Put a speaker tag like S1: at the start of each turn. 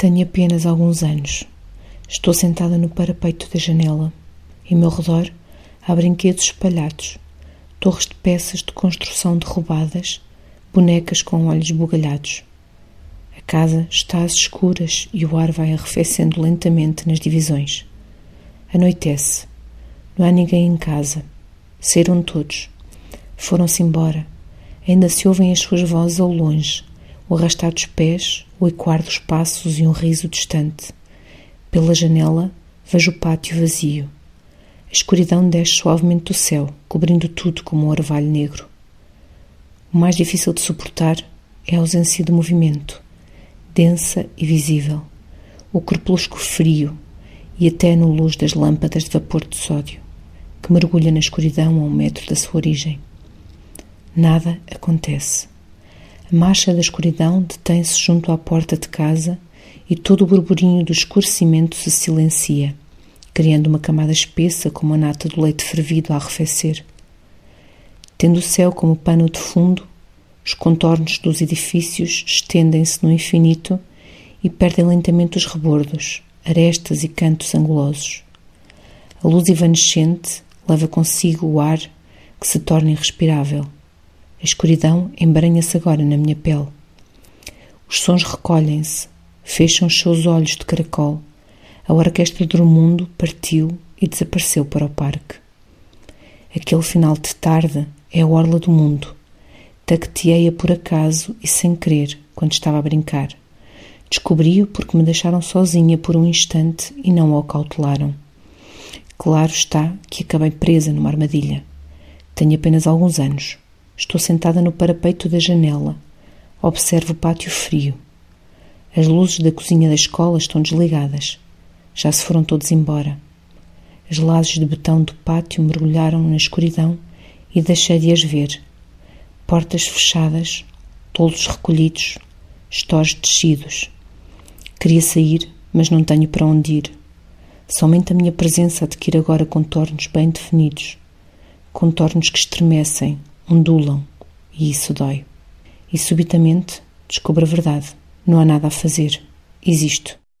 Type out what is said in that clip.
S1: Tenho apenas alguns anos. Estou sentada no parapeito da janela. Em meu redor há brinquedos espalhados, torres de peças de construção derrubadas, bonecas com olhos bugalhados. A casa está às escuras e o ar vai arrefecendo lentamente nas divisões. Anoitece. Não há ninguém em casa. Saíram todos. Foram-se embora. Ainda se ouvem as suas vozes ao longe, o arrastar dos pés, o ecoar dos passos e um riso distante. Pela janela vejo o pátio vazio. A escuridão desce suavemente do céu, cobrindo tudo como um orvalho negro. O mais difícil de suportar é a ausência de movimento, densa e visível, o crepúsculo frio e a tênue luz das lâmpadas de vapor de sódio, que mergulha na escuridão a um metro da sua origem. Nada acontece. A marcha da escuridão detém-se junto à porta de casa e todo o burburinho do escurecimento se silencia, criando uma camada espessa como a nata do leite fervido a arrefecer. Tendo o céu como pano de fundo, os contornos dos edifícios estendem-se no infinito e perdem lentamente os rebordos, arestas e cantos angulosos. A luz evanescente leva consigo o ar que se torna irrespirável. A escuridão embranha-se agora na minha pele. Os sons recolhem-se, fecham os seus olhos de caracol. A orquestra do mundo partiu e desapareceu para o parque. Aquele final de tarde é a orla do mundo. Tacteei-a por acaso e sem querer, quando estava a brincar. Descobri-o porque me deixaram sozinha por um instante e não o acautelaram. Claro está que acabei presa numa armadilha. Tenho apenas alguns anos. Estou sentada no parapeito da janela. Observo o pátio frio. As luzes da cozinha da escola estão desligadas. Já se foram todos embora. As lajes de betão do pátio mergulharam na escuridão e deixei de as ver. Portas fechadas, tolos recolhidos, stores descidos. Queria sair, mas não tenho para onde ir. Somente a minha presença adquire agora contornos bem definidos. Contornos que estremecem, ondulam, e isso dói. E subitamente descubro a verdade. Não há nada a fazer. Existo.